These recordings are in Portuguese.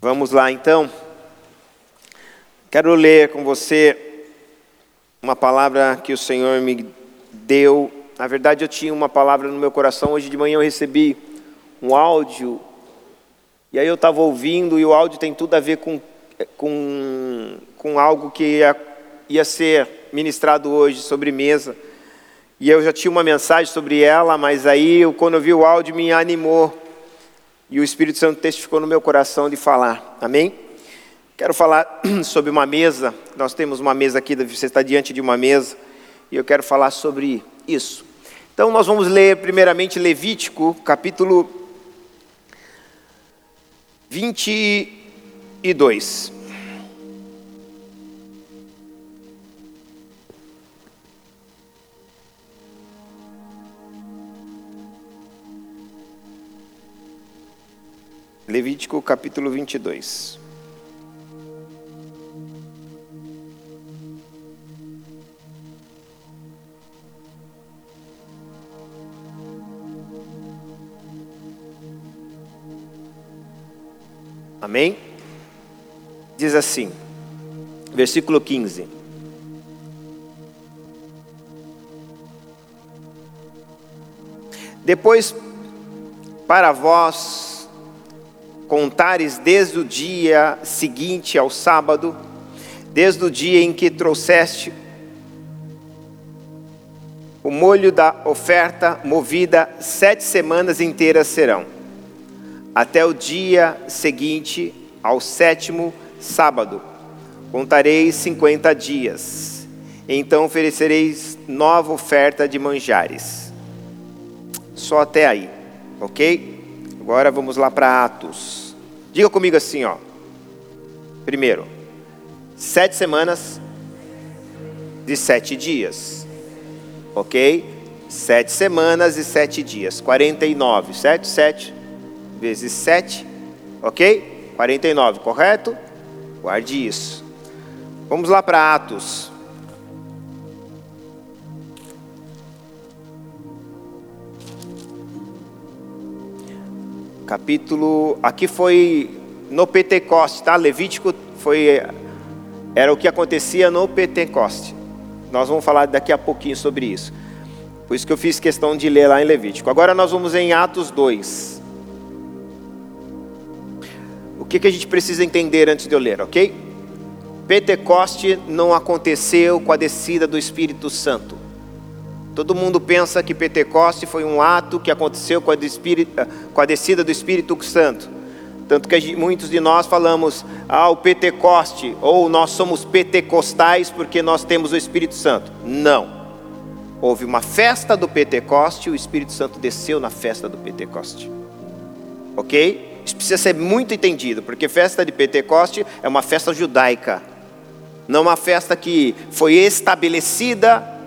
Vamos lá então. Quero ler com você uma palavra que o Senhor me deu. Na verdade, eu tinha uma palavra no meu coração. Hoje de manhã eu recebi um áudio. E aí eu estava ouvindo, e o áudio tem tudo a ver com, com, com algo que ia, ia ser ministrado hoje sobre mesa. E eu já tinha uma mensagem sobre ela, mas aí quando eu vi o áudio me animou. E o Espírito Santo testificou no meu coração de falar. Amém? Quero falar sobre uma mesa. Nós temos uma mesa aqui, você está diante de uma mesa. E eu quero falar sobre isso. Então nós vamos ler primeiramente Levítico, capítulo 22. Levítico capítulo 22. Amém? Diz assim, versículo 15: Depois, para vós, contares desde o dia seguinte ao sábado, desde o dia em que trouxeste o molho da oferta movida, sete semanas inteiras serão, até o dia seguinte ao sétimo sábado. Contareis cinquenta dias, então oferecereis nova oferta de manjares. Só até aí, ok? Agora vamos lá para Atos. Diga comigo assim, ó. Primeiro, sete semanas de sete dias. Ok? Sete semanas e sete dias. 49. Sete, sete vezes sete. Ok? 49, correto? Guarde isso. Vamos lá para Atos. Capítulo. Aqui foi no Pentecoste, tá? Levítico foi era o que acontecia no Pentecoste. Nós vamos falar daqui a pouquinho sobre isso. Por isso que eu fiz questão de ler lá em Levítico. Agora nós vamos em Atos 2. O que, que a gente precisa entender antes de eu ler, ok? Pentecoste não aconteceu com a descida do Espírito Santo. Todo mundo pensa que Pentecoste foi um ato que aconteceu com a, Espírito, com a descida do Espírito Santo. Tanto que muitos de nós falamos, ah, o Pentecoste, ou nós somos pentecostais porque nós temos o Espírito Santo. Não. Houve uma festa do Pentecoste e o Espírito Santo desceu na festa do Pentecoste. Ok? Isso precisa ser muito entendido, porque festa de Pentecoste é uma festa judaica, não uma festa que foi estabelecida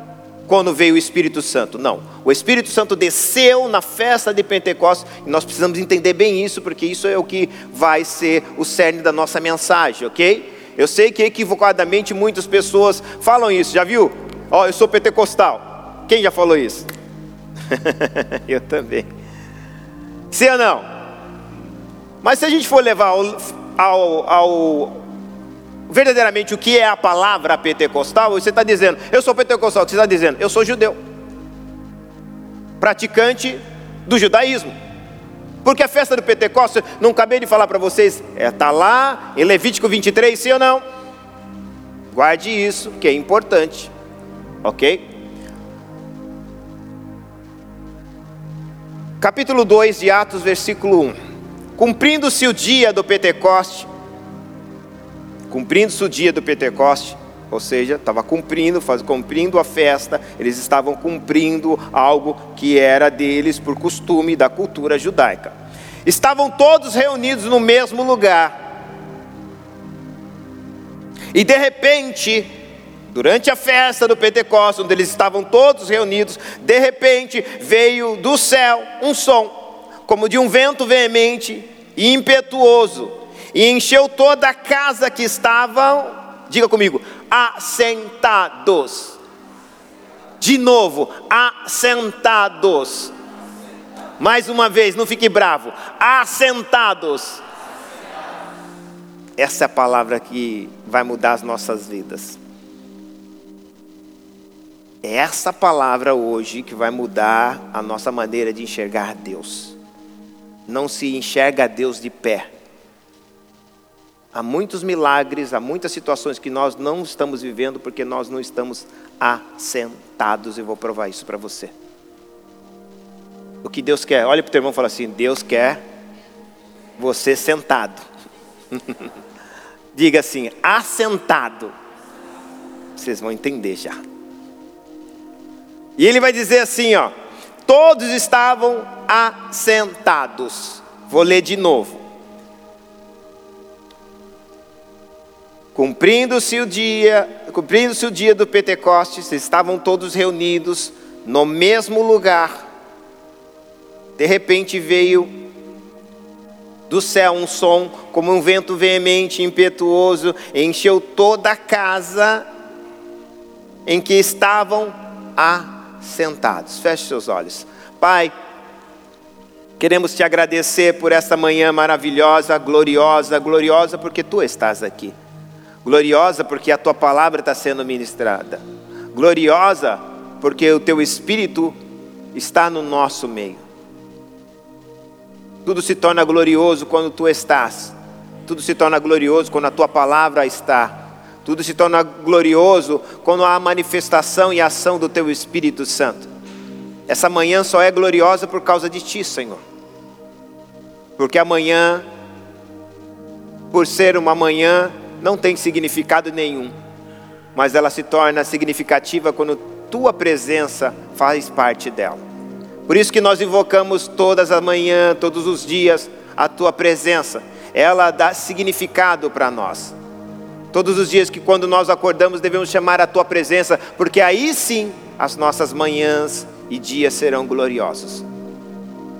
quando veio o Espírito Santo. Não. O Espírito Santo desceu na festa de Pentecostes e nós precisamos entender bem isso, porque isso é o que vai ser o cerne da nossa mensagem, ok? Eu sei que equivocadamente muitas pessoas falam isso, já viu? Ó, oh, eu sou pentecostal. Quem já falou isso? eu também. Sim ou não? Mas se a gente for levar ao, ao, ao verdadeiramente o que é a palavra pentecostal, você está dizendo, eu sou pentecostal, você está dizendo, eu sou judeu, praticante do judaísmo. Porque a festa do Pentecostes, não acabei de falar para vocês, está é, tá lá em Levítico 23, sim ou não? Guarde isso, que é importante, ok? Capítulo 2 de Atos, versículo 1: Cumprindo-se o dia do Pentecoste, cumprindo-se o dia do Pentecoste, ou seja, estava cumprindo, faz, cumprindo a festa, eles estavam cumprindo algo que era deles por costume da cultura judaica. Estavam todos reunidos no mesmo lugar. E de repente, durante a festa do Pentecostes, onde eles estavam todos reunidos, de repente veio do céu um som, como de um vento veemente e impetuoso e encheu toda a casa que estavam, diga comigo, assentados. De novo, assentados. Mais uma vez, não fique bravo. Assentados. Essa é a palavra que vai mudar as nossas vidas. É essa palavra hoje que vai mudar a nossa maneira de enxergar Deus. Não se enxerga Deus de pé. Há muitos milagres, há muitas situações que nós não estamos vivendo porque nós não estamos assentados. Eu vou provar isso para você. O que Deus quer, olha para o teu irmão e fala assim: Deus quer você sentado. Diga assim, assentado. Vocês vão entender já. E ele vai dizer assim, ó: Todos estavam assentados. Vou ler de novo. Cumprindo-se o dia, cumprindo-se o dia do Pentecostes, estavam todos reunidos no mesmo lugar. De repente veio do céu um som como um vento veemente e impetuoso, encheu toda a casa em que estavam assentados. Feche seus olhos. Pai, queremos te agradecer por esta manhã maravilhosa, gloriosa, gloriosa porque tu estás aqui. Gloriosa porque a tua palavra está sendo ministrada. Gloriosa porque o teu espírito está no nosso meio. Tudo se torna glorioso quando tu estás. Tudo se torna glorioso quando a tua palavra está. Tudo se torna glorioso quando há a manifestação e ação do teu Espírito Santo. Essa manhã só é gloriosa por causa de ti, Senhor. Porque amanhã, por ser uma manhã, não tem significado nenhum, mas ela se torna significativa quando tua presença faz parte dela. Por isso que nós invocamos todas as manhãs, todos os dias, a tua presença. Ela dá significado para nós. Todos os dias que quando nós acordamos devemos chamar a tua presença, porque aí sim as nossas manhãs e dias serão gloriosos.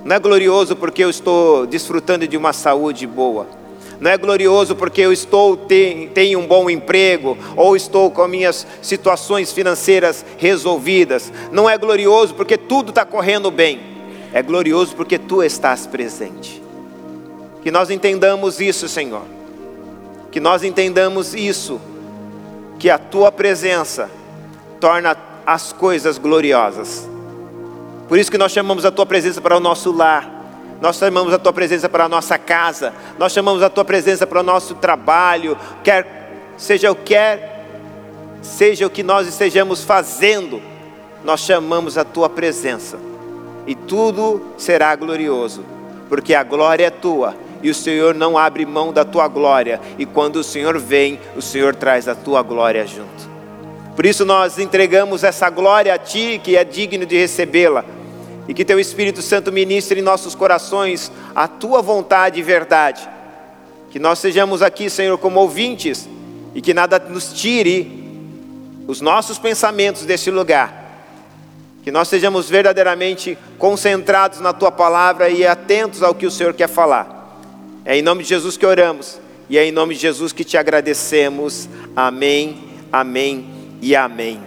Não é glorioso porque eu estou desfrutando de uma saúde boa não é glorioso porque eu estou tenho um bom emprego ou estou com minhas situações financeiras resolvidas. Não é glorioso porque tudo está correndo bem. É glorioso porque tu estás presente. Que nós entendamos isso, Senhor. Que nós entendamos isso. Que a tua presença torna as coisas gloriosas. Por isso que nós chamamos a tua presença para o nosso lar nós chamamos a tua presença para a nossa casa, nós chamamos a tua presença para o nosso trabalho, quer seja o que seja o que nós estejamos fazendo, nós chamamos a tua presença. E tudo será glorioso, porque a glória é tua e o Senhor não abre mão da tua glória, e quando o Senhor vem, o Senhor traz a tua glória junto. Por isso nós entregamos essa glória a ti, que é digno de recebê-la e que teu Espírito Santo ministre em nossos corações a tua vontade e verdade. Que nós sejamos aqui, Senhor, como ouvintes e que nada nos tire os nossos pensamentos deste lugar. Que nós sejamos verdadeiramente concentrados na tua palavra e atentos ao que o Senhor quer falar. É em nome de Jesus que oramos e é em nome de Jesus que te agradecemos. Amém, amém e amém.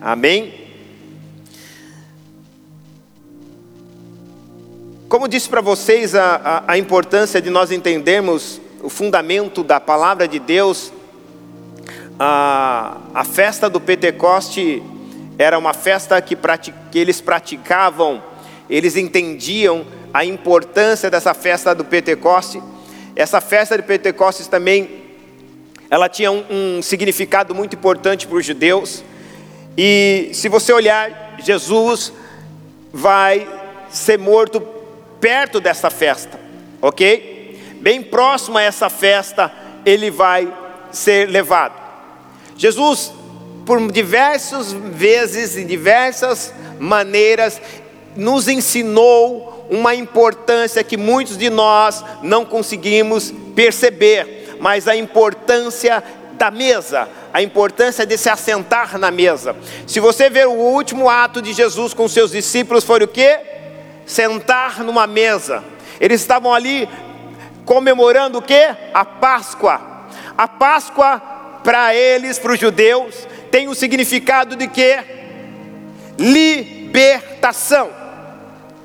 Amém. Como disse para vocês, a, a, a, importância de nós entendermos o fundamento da palavra de Deus, a, a festa do Pentecoste era uma festa que, que eles praticavam, eles entendiam a importância dessa festa do Pentecoste. Essa festa de Pentecostes também, ela tinha um, um significado muito importante para os judeus. E se você olhar, Jesus vai ser morto perto dessa festa, ok? Bem próximo a essa festa, ele vai ser levado. Jesus, por diversas vezes, em diversas maneiras, nos ensinou uma importância que muitos de nós não conseguimos perceber, mas a importância da mesa, a importância de se assentar na mesa. Se você ver o último ato de Jesus com seus discípulos, foi o que? Sentar numa mesa. Eles estavam ali comemorando o que? A Páscoa. A Páscoa para eles, para os judeus, tem o significado de que libertação.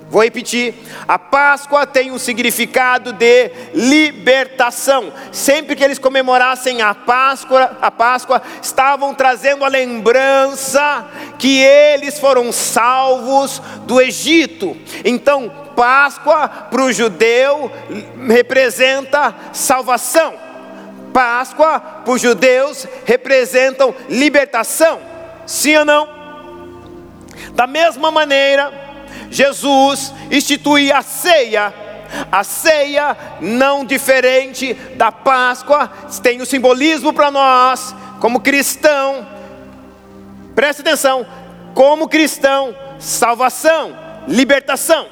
Vou repetir: a Páscoa tem um significado de libertação. Sempre que eles comemorassem a Páscoa, a Páscoa estavam trazendo a lembrança que eles foram salvos do Egito. Então, Páscoa para o judeu representa salvação. Páscoa para os judeus representam libertação. Sim ou não? Da mesma maneira, Jesus institui a ceia. A ceia, não diferente da Páscoa, tem o simbolismo para nós, como cristão. Preste atenção, como cristão, salvação, libertação.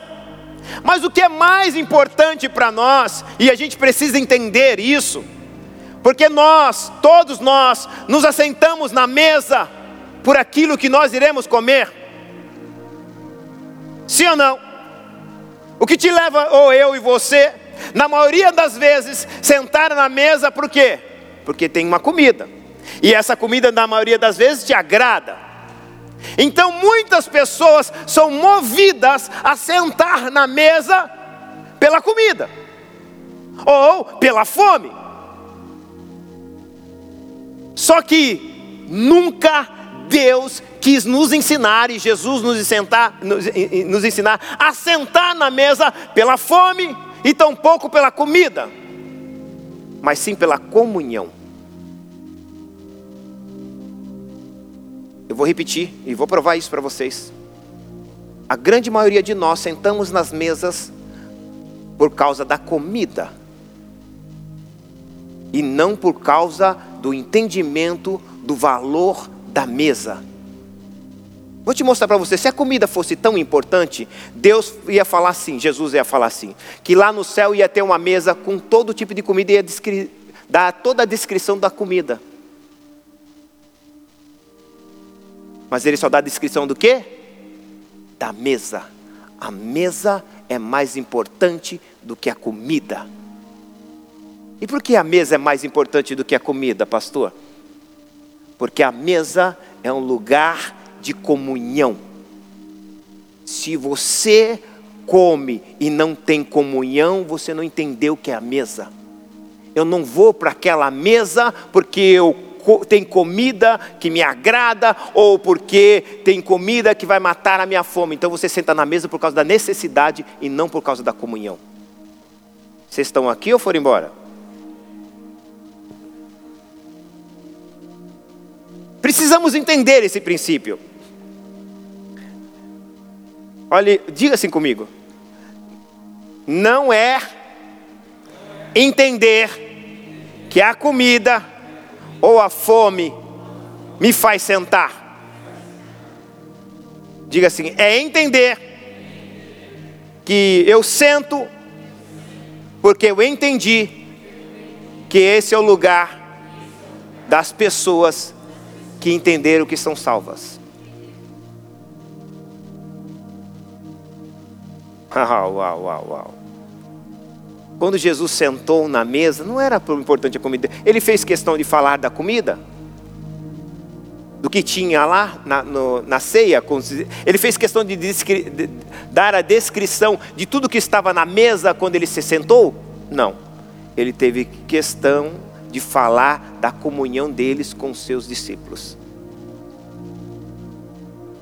Mas o que é mais importante para nós, e a gente precisa entender isso, porque nós, todos nós, nos assentamos na mesa por aquilo que nós iremos comer. Sim ou não? O que te leva, ou eu e você, na maioria das vezes, sentar na mesa por quê? Porque tem uma comida. E essa comida, na maioria das vezes, te agrada. Então muitas pessoas são movidas a sentar na mesa pela comida, ou pela fome. Só que nunca Deus quis nos ensinar e Jesus nos, sentar, nos, ensinar a sentar na mesa pela fome e tampouco pela comida, mas sim pela comunhão. Eu vou repetir e vou provar isso para vocês. A grande maioria de nós sentamos nas mesas por causa da comida e não por causa do entendimento do valor da mesa. Vou te mostrar para você, se a comida fosse tão importante, Deus ia falar assim, Jesus ia falar assim, que lá no céu ia ter uma mesa com todo tipo de comida e ia dar toda a descrição da comida. Mas ele só dá a descrição do quê? Da mesa. A mesa é mais importante do que a comida. E por que a mesa é mais importante do que a comida, pastor? Porque a mesa é um lugar de comunhão. Se você come e não tem comunhão, você não entendeu o que é a mesa. Eu não vou para aquela mesa porque eu tem comida que me agrada ou porque tem comida que vai matar a minha fome. Então você senta na mesa por causa da necessidade e não por causa da comunhão. Vocês estão aqui ou foram embora? Precisamos entender esse princípio. Olhe, diga assim comigo. Não é entender que a comida ou a fome me faz sentar. Diga assim, é entender que eu sento porque eu entendi que esse é o lugar das pessoas que entenderam que são salvas. Uau, uau, uau, uau. Quando Jesus sentou na mesa, não era importante a comida. Ele fez questão de falar da comida, do que tinha lá na, no, na ceia. Ele fez questão de, de dar a descrição de tudo que estava na mesa quando ele se sentou? Não. Ele teve questão de falar da comunhão deles com seus discípulos.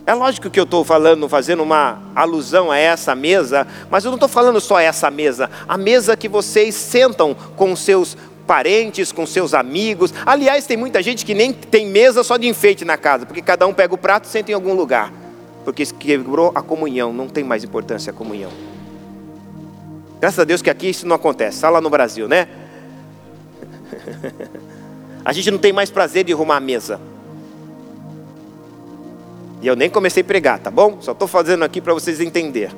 É lógico que eu estou falando, fazendo uma alusão a essa mesa, mas eu não estou falando só essa mesa, a mesa que vocês sentam com seus parentes, com seus amigos. Aliás, tem muita gente que nem tem mesa só de enfeite na casa, porque cada um pega o prato e senta em algum lugar, porque quebrou a comunhão, não tem mais importância a comunhão. Graças a Deus que aqui isso não acontece, só lá no Brasil, né? a gente não tem mais prazer de arrumar a mesa. E eu nem comecei a pregar, tá bom? Só estou fazendo aqui para vocês entenderem.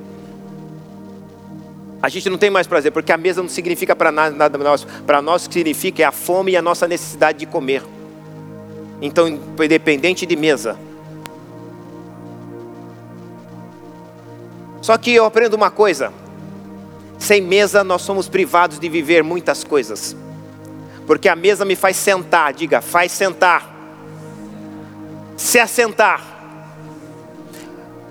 A gente não tem mais prazer, porque a mesa não significa para nada nós. Para nós o que significa é a fome e a nossa necessidade de comer. Então, independente de mesa. Só que eu aprendo uma coisa: sem mesa nós somos privados de viver muitas coisas. Porque a mesa me faz sentar, diga, faz sentar. Se assentar.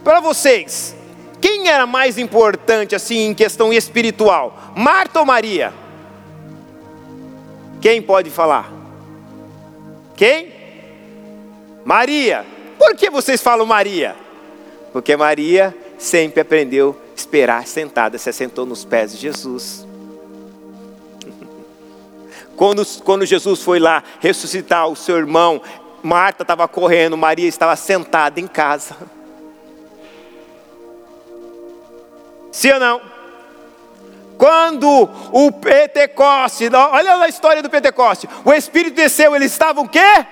Para vocês, quem era mais importante assim em questão espiritual? Marta ou Maria? Quem pode falar? Quem? Maria. Por que vocês falam Maria? Porque Maria sempre aprendeu a esperar sentada, se assentou nos pés de Jesus. Quando, quando Jesus foi lá ressuscitar o seu irmão, Marta estava correndo, Maria estava sentada em casa. Sim ou não? Quando o Pentecoste, olha a história do Pentecoste, o Espírito desceu, eles estavam o quê?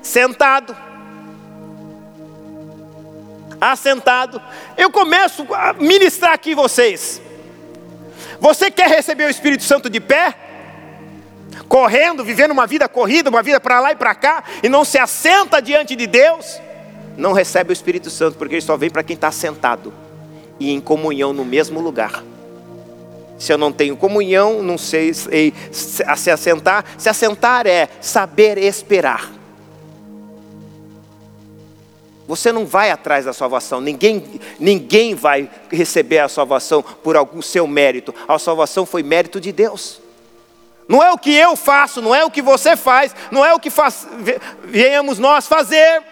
Sentado. Assentado. Eu começo a ministrar aqui vocês. Você quer receber o Espírito Santo de pé? Correndo, vivendo uma vida corrida, uma vida para lá e para cá, e não se assenta diante de Deus? Não recebe o Espírito Santo, porque ele só vem para quem está sentado e em comunhão no mesmo lugar. Se eu não tenho comunhão, não sei se assentar. Se assentar é saber esperar. Você não vai atrás da salvação, ninguém, ninguém vai receber a salvação por algum seu mérito. A salvação foi mérito de Deus. Não é o que eu faço, não é o que você faz, não é o que faz, nós fazer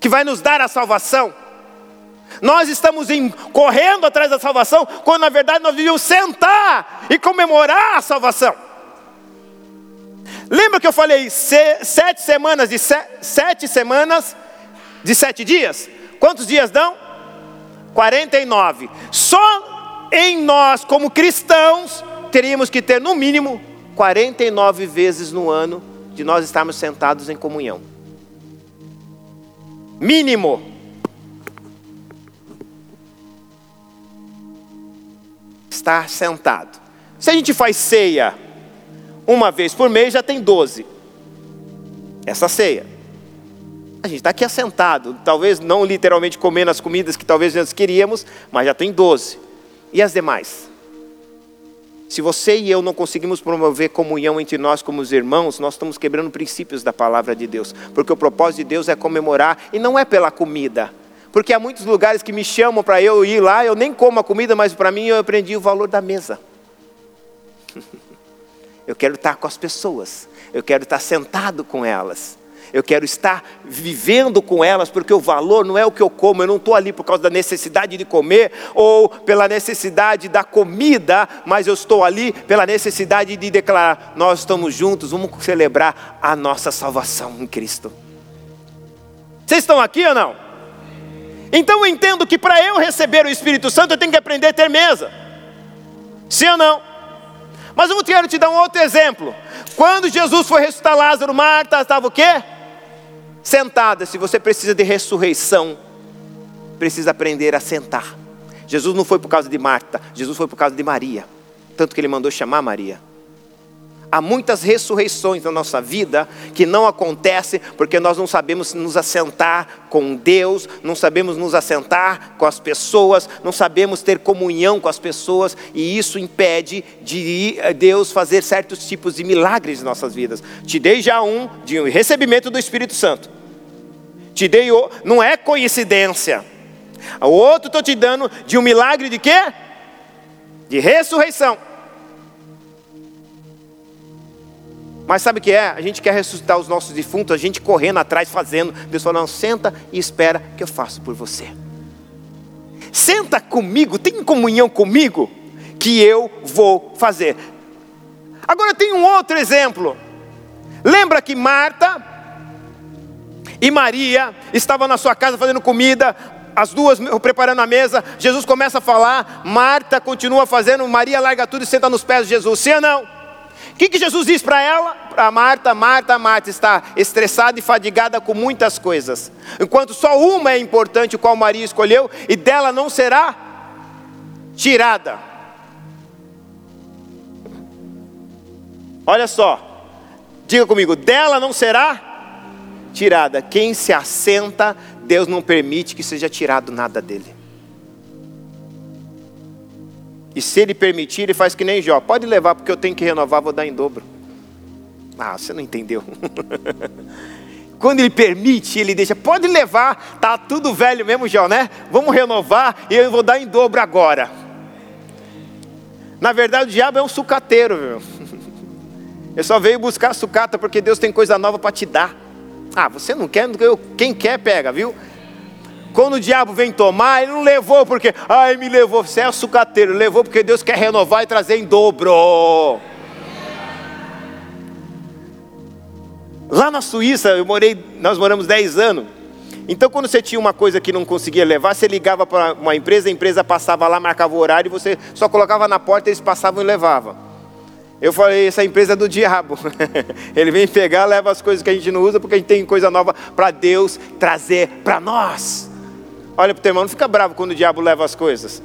que vai nos dar a salvação. Nós estamos em, correndo atrás da salvação, quando na verdade nós devíamos sentar e comemorar a salvação. Lembra que eu falei se, sete semanas de se, sete semanas de sete dias? Quantos dias dão? 49. Só em nós, como cristãos, teríamos que ter no mínimo 49 vezes no ano de nós estarmos sentados em comunhão. Mínimo. Estar sentado. Se a gente faz ceia uma vez por mês, já tem 12. Essa ceia. A gente está aqui assentado, talvez não literalmente comendo as comidas que talvez nós queríamos, mas já tem 12. E as demais? Se você e eu não conseguimos promover comunhão entre nós como os irmãos, nós estamos quebrando princípios da palavra de Deus. Porque o propósito de Deus é comemorar, e não é pela comida porque há muitos lugares que me chamam para eu ir lá, eu nem como a comida, mas para mim eu aprendi o valor da mesa. Eu quero estar com as pessoas, eu quero estar sentado com elas, eu quero estar vivendo com elas, porque o valor não é o que eu como, eu não estou ali por causa da necessidade de comer ou pela necessidade da comida, mas eu estou ali pela necessidade de declarar: nós estamos juntos, vamos celebrar a nossa salvação em Cristo. Vocês estão aqui ou não? Então eu entendo que para eu receber o Espírito Santo eu tenho que aprender a ter mesa. Sim ou não? Mas eu quero te dar um outro exemplo. Quando Jesus foi ressuscitar Lázaro, Marta estava o quê? Sentada. Se você precisa de ressurreição, precisa aprender a sentar. Jesus não foi por causa de Marta, Jesus foi por causa de Maria. Tanto que ele mandou chamar Maria. Há muitas ressurreições na nossa vida que não acontecem porque nós não sabemos nos assentar com Deus, não sabemos nos assentar com as pessoas, não sabemos ter comunhão com as pessoas e isso impede de Deus fazer certos tipos de milagres em nossas vidas. Te dei já um de um recebimento do Espírito Santo. Te dei o, não é coincidência. O outro estou te dando de um milagre de quê? De ressurreição. Mas sabe o que é? A gente quer ressuscitar os nossos defuntos, a gente correndo atrás, fazendo. Deus fala, não, senta e espera que eu faço por você. Senta comigo, tem comunhão comigo, que eu vou fazer. Agora tem um outro exemplo. Lembra que Marta e Maria estavam na sua casa fazendo comida, as duas preparando a mesa, Jesus começa a falar, Marta continua fazendo, Maria larga tudo e senta nos pés de Jesus, sim ou não? O que, que Jesus diz para ela? Para Marta, Marta, Marta está estressada e fadigada com muitas coisas. Enquanto só uma é importante, o qual Maria escolheu, e dela não será tirada. Olha só, diga comigo, dela não será tirada. Quem se assenta, Deus não permite que seja tirado nada dele. E se ele permitir, ele faz que nem Jó. Pode levar, porque eu tenho que renovar, vou dar em dobro. Ah, você não entendeu. Quando ele permite, ele deixa, pode levar, tá tudo velho mesmo já, né? Vamos renovar e eu vou dar em dobro agora. Na verdade, o diabo é um sucateiro, viu? Eu só veio buscar sucata porque Deus tem coisa nova para te dar. Ah, você não quer, quem quer pega, viu? Quando o diabo vem tomar, ele não levou porque, ai, me levou, você é sucateiro, levou porque Deus quer renovar e trazer em dobro. Lá na Suíça, eu morei, nós moramos 10 anos. Então, quando você tinha uma coisa que não conseguia levar, você ligava para uma empresa, a empresa passava lá, marcava o horário, e você só colocava na porta, eles passavam e levavam. Eu falei, essa empresa é do diabo. Ele vem pegar, leva as coisas que a gente não usa, porque a gente tem coisa nova para Deus trazer para nós. Olha para o teu irmão, não fica bravo quando o diabo leva as coisas.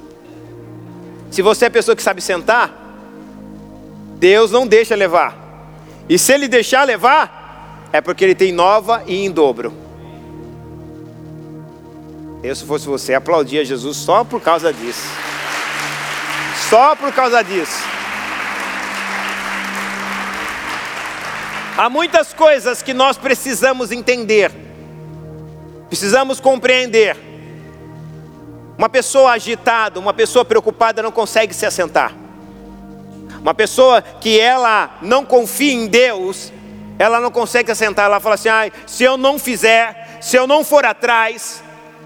Se você é pessoa que sabe sentar, Deus não deixa levar. E se ele deixar levar, é porque ele tem nova e em dobro. Eu, se fosse você, aplaudia Jesus só por causa disso. Só por causa disso. Há muitas coisas que nós precisamos entender, precisamos compreender. Uma pessoa agitada, uma pessoa preocupada não consegue se assentar. Uma pessoa que ela não confia em Deus, ela não consegue assentar. Ela fala assim: ah, se eu não fizer, se eu não for atrás,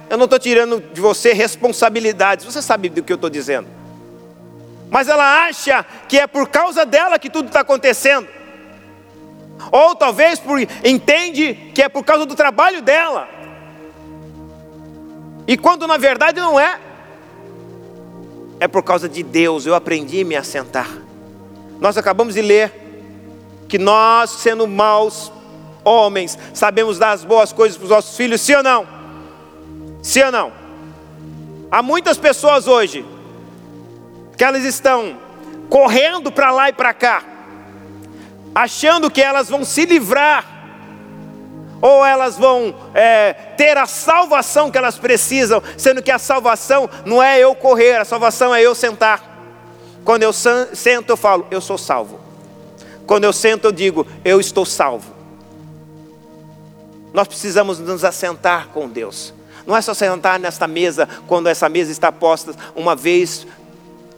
eu não estou tirando de você responsabilidades, você sabe do que eu estou dizendo. Mas ela acha que é por causa dela que tudo está acontecendo. Ou talvez por, entende que é por causa do trabalho dela. E quando na verdade não é. É por causa de Deus, eu aprendi a me assentar. Nós acabamos de ler que nós, sendo maus homens, sabemos dar as boas coisas para os nossos filhos, sim ou não? Sim ou não? Há muitas pessoas hoje que elas estão correndo para lá e para cá, achando que elas vão se livrar, ou elas vão é, ter a salvação que elas precisam, sendo que a salvação não é eu correr, a salvação é eu sentar. Quando eu sento, eu falo, eu sou salvo. Quando eu sento, eu digo, eu estou salvo. Nós precisamos nos assentar com Deus. Não é só sentar nesta mesa quando essa mesa está posta uma vez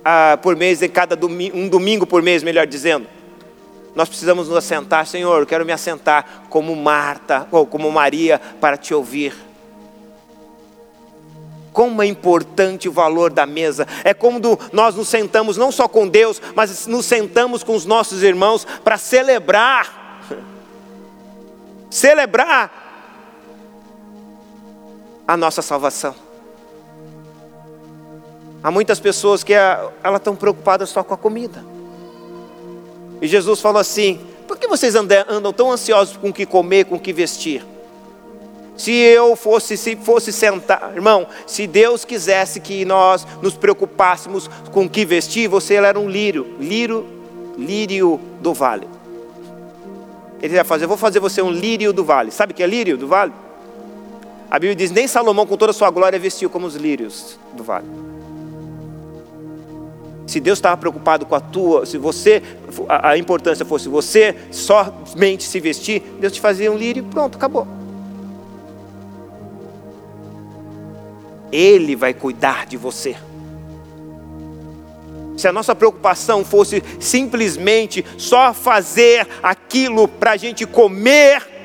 ah, por mês, em cada domingo, um domingo por mês, melhor dizendo. Nós precisamos nos assentar, Senhor, eu quero me assentar como Marta ou como Maria para te ouvir. Como é importante o valor da mesa. É como nós nos sentamos não só com Deus, mas nos sentamos com os nossos irmãos para celebrar. Celebrar a nossa salvação. Há muitas pessoas que elas estão preocupadas só com a comida. E Jesus falou assim: por que vocês andam tão ansiosos com o que comer, com o que vestir? Se eu fosse, se fosse sentar, irmão, se Deus quisesse que nós nos preocupássemos com o que vestir, você era um lírio, lírio, lírio do vale. Ele ia fazer, eu vou fazer você um lírio do vale. Sabe o que é lírio do vale? A Bíblia diz: nem Salomão, com toda a sua glória, vestiu como os lírios do vale. Se Deus estava preocupado com a tua, se você, a, a importância fosse você somente se vestir, Deus te fazia um lírio e pronto, acabou. Ele vai cuidar de você. Se a nossa preocupação fosse simplesmente só fazer aquilo para a gente comer,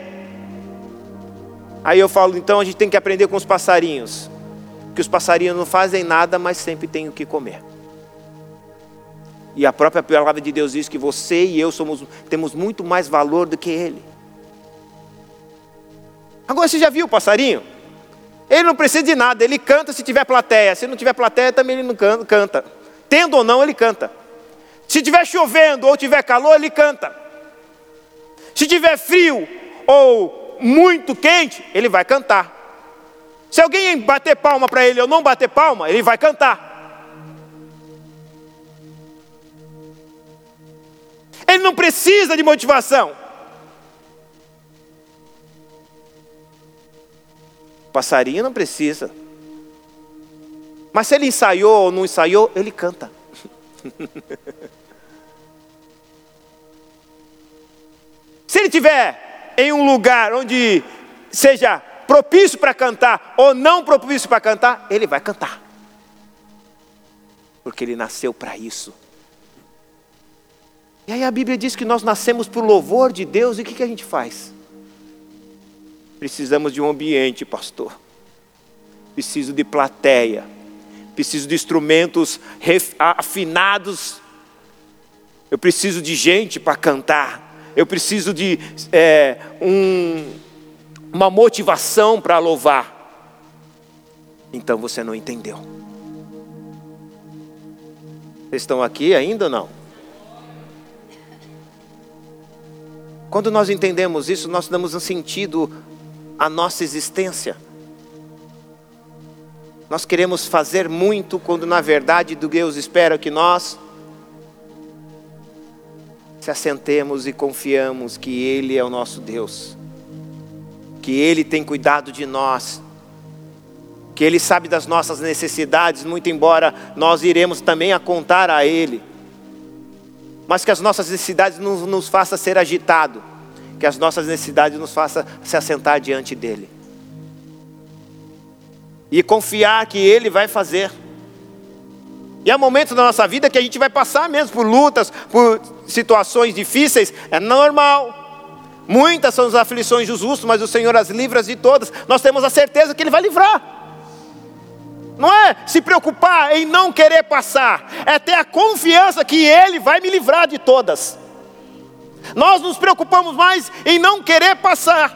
Aí eu falo, então a gente tem que aprender com os passarinhos. Que os passarinhos não fazem nada, mas sempre têm o que comer. E a própria palavra de Deus diz que você e eu somos, temos muito mais valor do que ele. Agora você já viu o passarinho? Ele não precisa de nada, ele canta se tiver plateia. Se não tiver plateia, também ele não canta. Tendo ou não, ele canta. Se tiver chovendo ou tiver calor, ele canta. Se tiver frio ou muito quente, ele vai cantar. Se alguém bater palma para ele ou não bater palma, ele vai cantar. Ele não precisa de motivação. passarinho não precisa. Mas se ele ensaiou ou não ensaiou, ele canta. se ele tiver em um lugar onde seja propício para cantar ou não propício para cantar, ele vai cantar. Porque ele nasceu para isso. E aí a Bíblia diz que nós nascemos o louvor de Deus, e o que, que a gente faz? Precisamos de um ambiente, pastor. Preciso de plateia. Preciso de instrumentos afinados. Eu preciso de gente para cantar. Eu preciso de é, um, uma motivação para louvar. Então você não entendeu. Vocês estão aqui ainda ou não? Quando nós entendemos isso, nós damos um sentido a nossa existência. Nós queremos fazer muito quando na verdade Deus espera que nós se assentemos e confiamos que Ele é o nosso Deus, que Ele tem cuidado de nós, que Ele sabe das nossas necessidades, muito embora nós iremos também a contar a Ele, mas que as nossas necessidades nos façam ser agitados que as nossas necessidades nos façam se assentar diante dEle. E confiar que Ele vai fazer. E há momentos da nossa vida que a gente vai passar mesmo por lutas, por situações difíceis, é normal. Muitas são as aflições dos justos, mas o Senhor as livra de todas. Nós temos a certeza que Ele vai livrar. Não é se preocupar em não querer passar, é ter a confiança que Ele vai me livrar de todas. Nós nos preocupamos mais em não querer passar,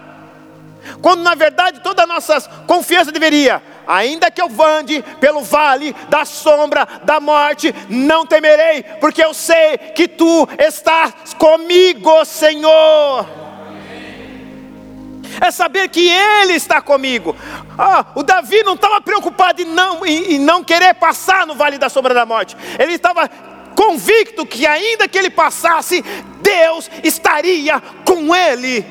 quando na verdade toda a nossa confiança deveria, ainda que eu vande pelo vale da sombra da morte, não temerei, porque eu sei que tu estás comigo, Senhor. É saber que Ele está comigo. Ah, o Davi não estava preocupado em não, em, em não querer passar no vale da sombra da morte. Ele estava convicto que ainda que ele passasse, Deus estaria com ele.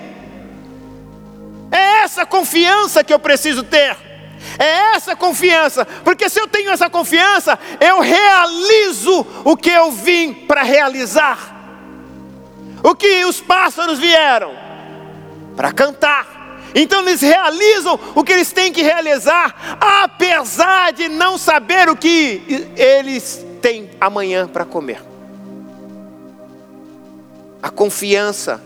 É essa confiança que eu preciso ter. É essa confiança, porque se eu tenho essa confiança, eu realizo o que eu vim para realizar. O que os pássaros vieram? Para cantar. Então eles realizam o que eles têm que realizar, apesar de não saber o que eles tem amanhã para comer. A confiança.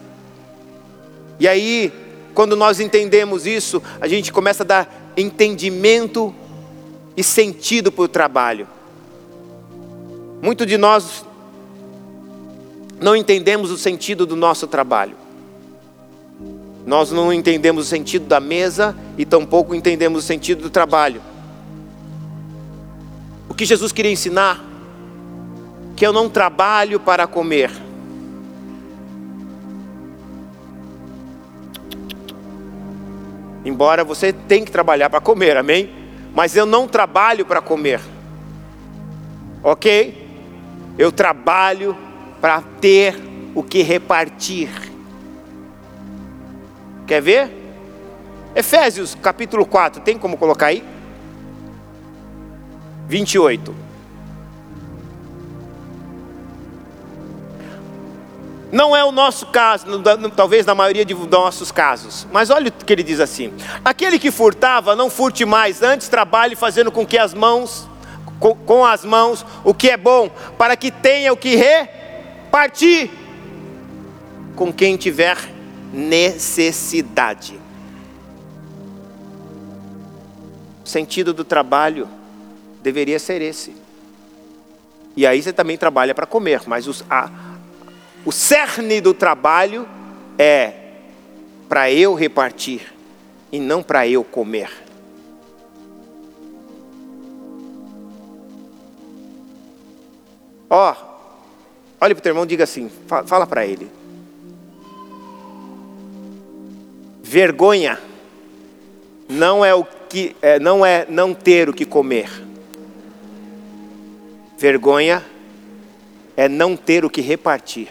E aí, quando nós entendemos isso, a gente começa a dar entendimento e sentido para o trabalho. Muito de nós não entendemos o sentido do nosso trabalho. Nós não entendemos o sentido da mesa e tampouco entendemos o sentido do trabalho. O que Jesus queria ensinar que eu não trabalho para comer. Embora você tenha que trabalhar para comer, amém? Mas eu não trabalho para comer. Ok? Eu trabalho para ter o que repartir. Quer ver? Efésios capítulo 4, tem como colocar aí? 28. Não é o nosso caso, talvez na maioria de nossos casos. Mas olha o que ele diz assim: aquele que furtava, não furte mais, antes trabalhe fazendo com que as mãos, com, com as mãos, o que é bom, para que tenha o que repartir com quem tiver necessidade. O sentido do trabalho deveria ser esse. E aí você também trabalha para comer, mas os, a, o cerne do trabalho é para eu repartir e não para eu comer. Ó, oh, para o teu irmão diga assim: fala para ele. Vergonha não é o que é, não é não ter o que comer. Vergonha é não ter o que repartir.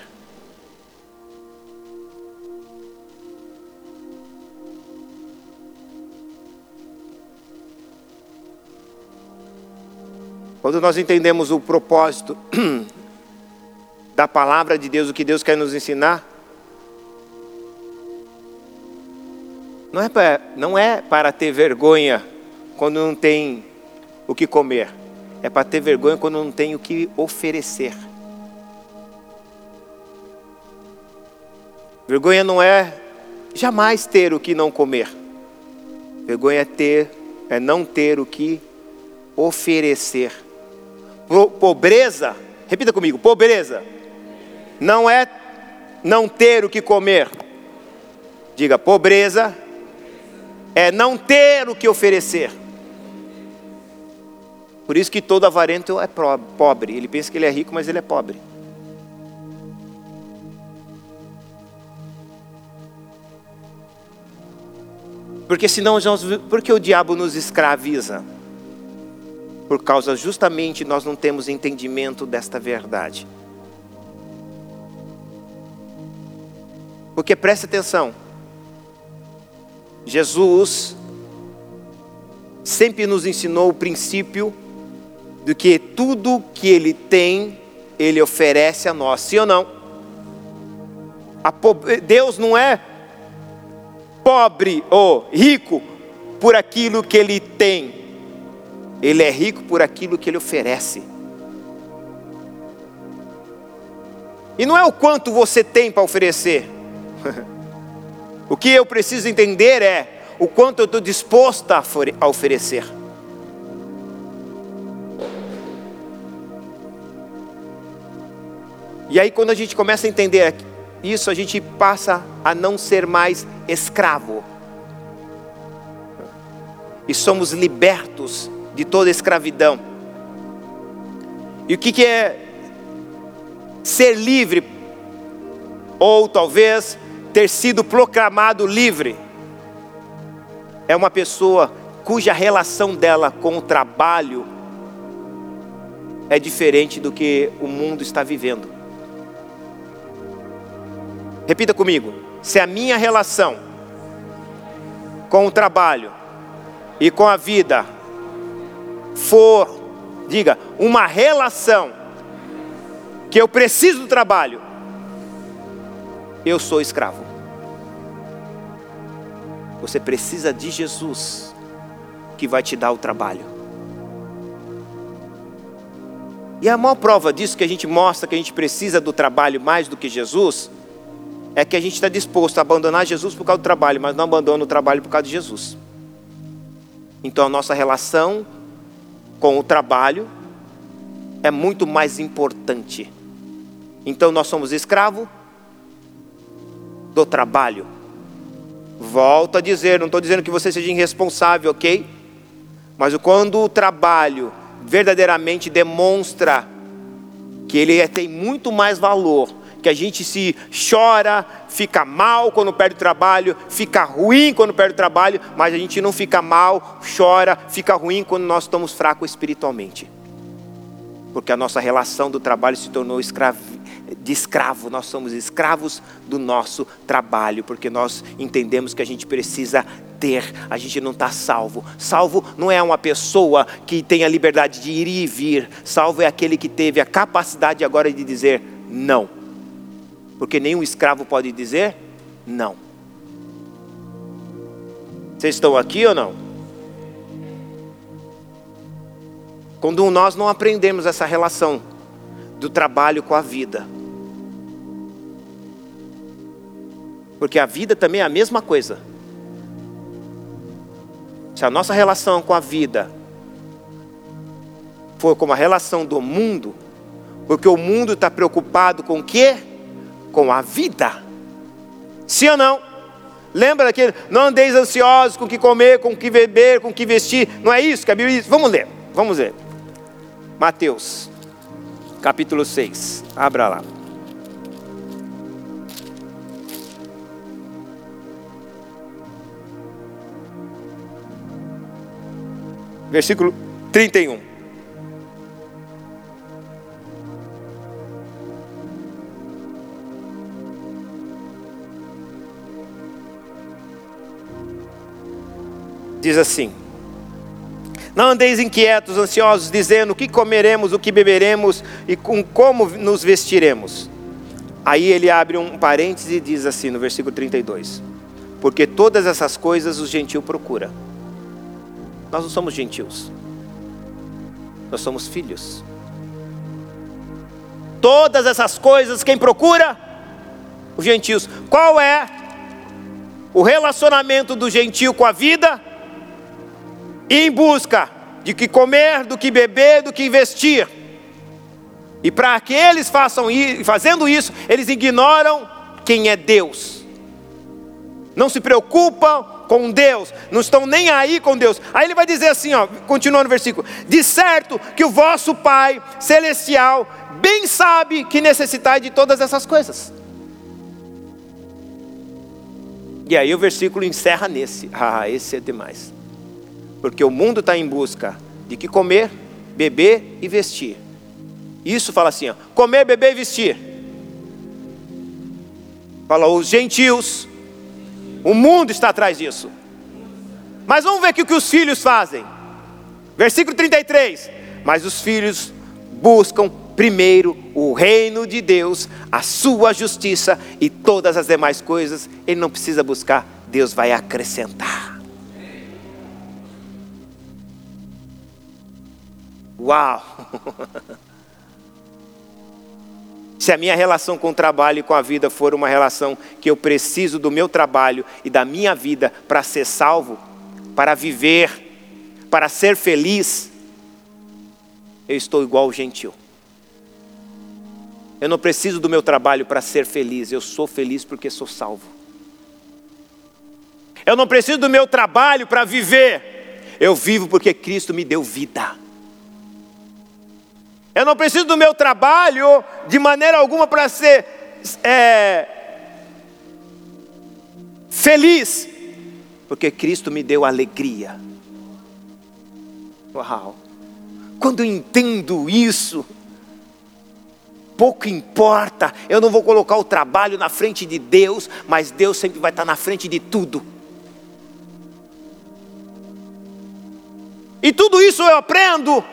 Quando nós entendemos o propósito da palavra de Deus, o que Deus quer nos ensinar, Não é, para, não é para ter vergonha quando não tem o que comer. É para ter vergonha quando não tem o que oferecer. Vergonha não é jamais ter o que não comer. Vergonha é ter, é não ter o que oferecer. Pobreza, repita comigo, pobreza não é não ter o que comer. Diga, pobreza é não ter o que oferecer. Por isso que todo avarento é pobre. Ele pensa que ele é rico, mas ele é pobre. Porque senão, porque o diabo nos escraviza? Por causa justamente nós não temos entendimento desta verdade. Porque preste atenção, Jesus sempre nos ensinou o princípio de que tudo que Ele tem, Ele oferece a nós, sim ou não? Deus não é pobre ou rico por aquilo que Ele tem, Ele é rico por aquilo que Ele oferece. E não é o quanto você tem para oferecer. o que eu preciso entender é o quanto eu estou disposto a oferecer. E aí, quando a gente começa a entender isso, a gente passa a não ser mais escravo. E somos libertos de toda escravidão. E o que, que é ser livre? Ou talvez ter sido proclamado livre é uma pessoa cuja relação dela com o trabalho é diferente do que o mundo está vivendo. Repita comigo: se a minha relação com o trabalho e com a vida for, diga, uma relação que eu preciso do trabalho, eu sou escravo. Você precisa de Jesus, que vai te dar o trabalho. E a maior prova disso que a gente mostra que a gente precisa do trabalho mais do que Jesus, é que a gente está disposto a abandonar Jesus por causa do trabalho, mas não abandona o trabalho por causa de Jesus. Então a nossa relação com o trabalho é muito mais importante. Então nós somos escravo do trabalho. Volto a dizer, não estou dizendo que você seja irresponsável, ok? Mas quando o trabalho verdadeiramente demonstra que ele é, tem muito mais valor, que a gente se chora, fica mal quando perde o trabalho, fica ruim quando perde o trabalho, mas a gente não fica mal, chora, fica ruim quando nós estamos fracos espiritualmente. Porque a nossa relação do trabalho se tornou escravo de escravo, nós somos escravos do nosso trabalho, porque nós entendemos que a gente precisa ter, a gente não está salvo. Salvo não é uma pessoa que tem a liberdade de ir e vir, salvo é aquele que teve a capacidade agora de dizer não, porque nenhum escravo pode dizer não. Vocês estão aqui ou não? Quando nós não aprendemos essa relação do trabalho com a vida, Porque a vida também é a mesma coisa. Se a nossa relação com a vida for como a relação do mundo, porque o mundo está preocupado com o quê? Com a vida. Sim ou não? Lembra daquele, não andeis ansiosos com o que comer, com o que beber, com o que vestir. Não é isso que a Bíblia diz? Vamos ler, vamos ler. Mateus, capítulo 6. Abra lá. Versículo 31. Diz assim: Não andeis inquietos, ansiosos, dizendo o que comeremos, o que beberemos e com como nos vestiremos. Aí ele abre um parêntese e diz assim no versículo 32: porque todas essas coisas o gentil procura. Nós não somos gentios, nós somos filhos. Todas essas coisas, quem procura? Os gentios. Qual é o relacionamento do gentio com a vida? em busca de que comer, do que beber, do que investir. E para que eles façam isso, fazendo isso, eles ignoram quem é Deus. Não se preocupam com Deus, não estão nem aí com Deus. Aí ele vai dizer assim, ó, continuando no versículo: De certo que o vosso Pai celestial bem sabe que necessitai de todas essas coisas. E aí o versículo encerra nesse. Ah, esse é demais. Porque o mundo está em busca de que comer, beber e vestir. Isso fala assim: ó, comer, beber e vestir. Fala os gentios. O mundo está atrás disso. Mas vamos ver aqui o que os filhos fazem. Versículo 33. Mas os filhos buscam primeiro o reino de Deus, a sua justiça e todas as demais coisas, ele não precisa buscar, Deus vai acrescentar. Uau! Se a minha relação com o trabalho e com a vida for uma relação que eu preciso do meu trabalho e da minha vida para ser salvo, para viver, para ser feliz, eu estou igual o gentil. Eu não preciso do meu trabalho para ser feliz, eu sou feliz porque sou salvo. Eu não preciso do meu trabalho para viver, eu vivo porque Cristo me deu vida. Eu não preciso do meu trabalho de maneira alguma para ser é, feliz, porque Cristo me deu alegria. Uau! Quando eu entendo isso, pouco importa, eu não vou colocar o trabalho na frente de Deus, mas Deus sempre vai estar na frente de tudo. E tudo isso eu aprendo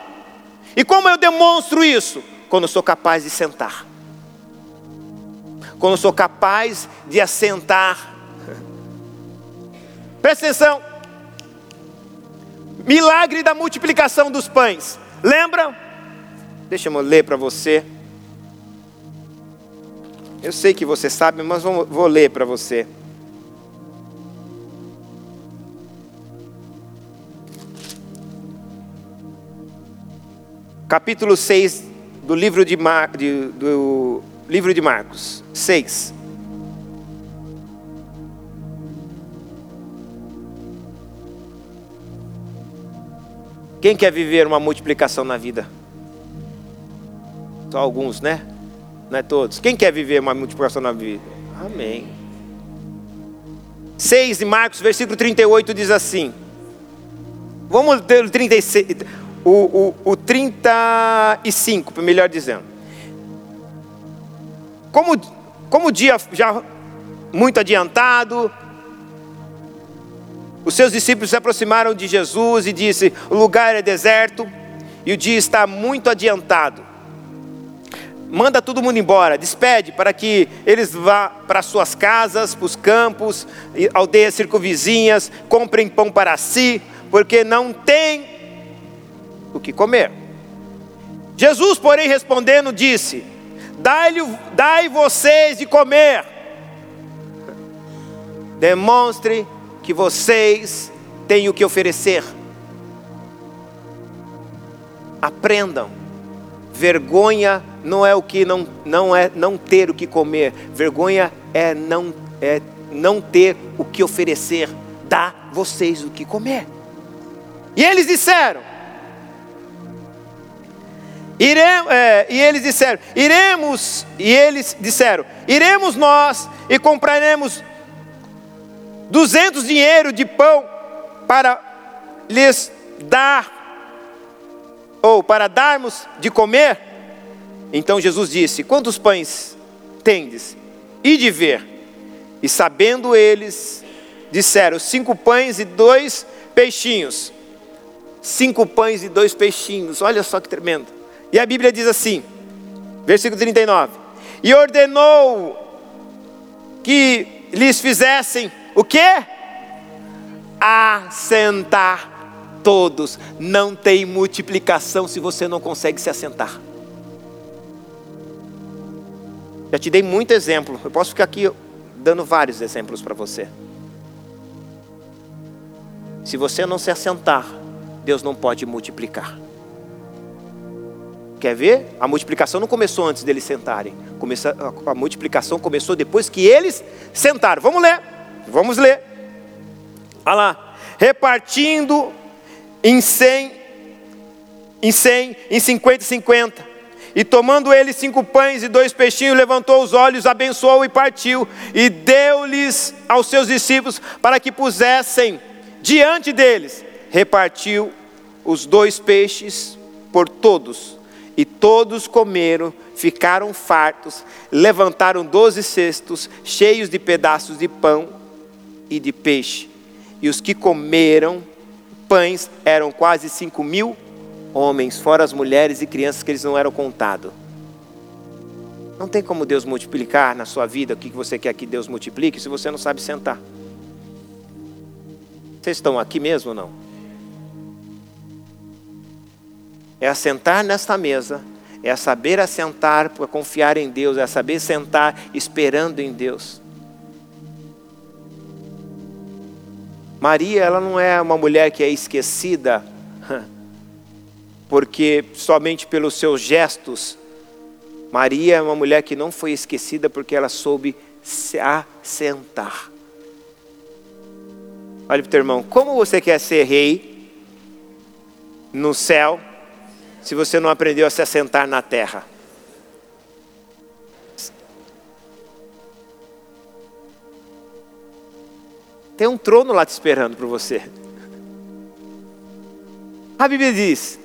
e como eu demonstro isso? Quando eu sou capaz de sentar. Quando eu sou capaz de assentar. Presta atenção. Milagre da multiplicação dos pães. Lembra? Deixa eu ler para você. Eu sei que você sabe, mas vou, ler para você. Capítulo 6 do livro de, Mar, de, do livro de Marcos. 6. Quem quer viver uma multiplicação na vida? Só alguns, né? Não é todos. Quem quer viver uma multiplicação na vida? Amém. 6 de Marcos, versículo 38 diz assim. Vamos ter o 36 o, o, o 35, melhor dizendo. Como, como o dia já muito adiantado, os seus discípulos se aproximaram de Jesus e disse: O lugar é deserto e o dia está muito adiantado. Manda todo mundo embora, despede para que eles vá para suas casas, para os campos, aldeias circunvizinhas, comprem pão para si, porque não tem o que comer. Jesus, porém, respondendo, disse: Dai, dai vocês de comer. Demonstre que vocês têm o que oferecer. Aprendam. Vergonha não é o que não, não é não ter o que comer. Vergonha é não é não ter o que oferecer. Dá vocês o que comer. E eles disseram: Iremos, é, e eles disseram: Iremos, e eles disseram: Iremos nós e compraremos duzentos dinheiro de pão para lhes dar, ou para darmos de comer. Então Jesus disse: Quantos pães tendes? E de ver. E sabendo eles, disseram: Cinco pães e dois peixinhos. Cinco pães e dois peixinhos, olha só que tremendo. E a Bíblia diz assim, versículo 39: E ordenou que lhes fizessem o que? Assentar todos. Não tem multiplicação se você não consegue se assentar. Já te dei muito exemplo. Eu posso ficar aqui dando vários exemplos para você. Se você não se assentar, Deus não pode multiplicar. Quer ver? A multiplicação não começou antes deles sentarem. A multiplicação começou depois que eles sentaram. Vamos ler. Vamos ler. Olha lá. Repartindo em cem, em cem, em cinquenta e cinquenta. E tomando ele cinco pães e dois peixinhos, levantou os olhos, abençoou e partiu, e deu-lhes aos seus discípulos para que pusessem diante deles. Repartiu os dois peixes por todos e todos comeram, ficaram fartos, levantaram doze cestos cheios de pedaços de pão e de peixe. E os que comeram pães eram quase cinco mil homens, fora as mulheres e crianças que eles não eram contados. Não tem como Deus multiplicar na sua vida o que você quer que Deus multiplique se você não sabe sentar. Vocês estão aqui mesmo ou não? É assentar nesta mesa, é saber assentar para confiar em Deus, é saber sentar esperando em Deus. Maria, ela não é uma mulher que é esquecida, porque somente pelos seus gestos. Maria é uma mulher que não foi esquecida porque ela soube se assentar. Olha para o teu irmão, como você quer ser rei no céu? Se você não aprendeu a se assentar na terra. Tem um trono lá te esperando para você. A Bíblia diz: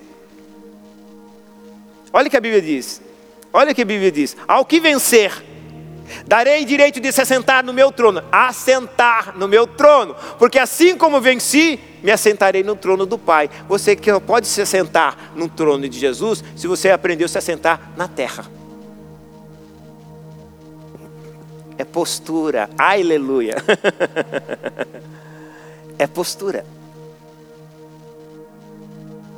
olha o que a Bíblia diz. Olha o que a Bíblia diz: ao que vencer, darei direito de se assentar no meu trono, assentar no meu trono, porque assim como venci, me assentarei no trono do Pai. Você que pode se assentar no trono de Jesus se você aprendeu a se assentar na terra. É postura, aleluia. é postura.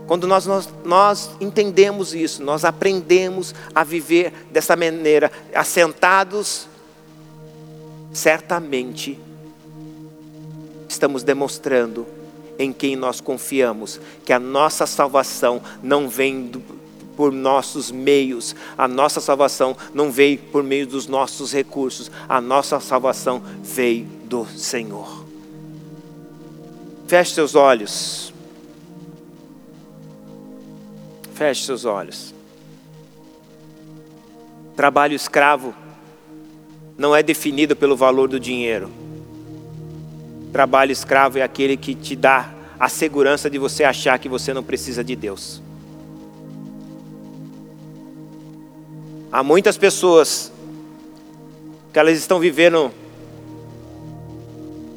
Quando nós, nós, nós entendemos isso, nós aprendemos a viver dessa maneira, assentados, certamente estamos demonstrando em quem nós confiamos, que a nossa salvação não vem do, por nossos meios, a nossa salvação não veio por meio dos nossos recursos, a nossa salvação veio do Senhor. Feche seus olhos. Feche seus olhos. Trabalho escravo não é definido pelo valor do dinheiro Trabalho escravo é aquele que te dá a segurança de você achar que você não precisa de Deus. Há muitas pessoas que elas estão vivendo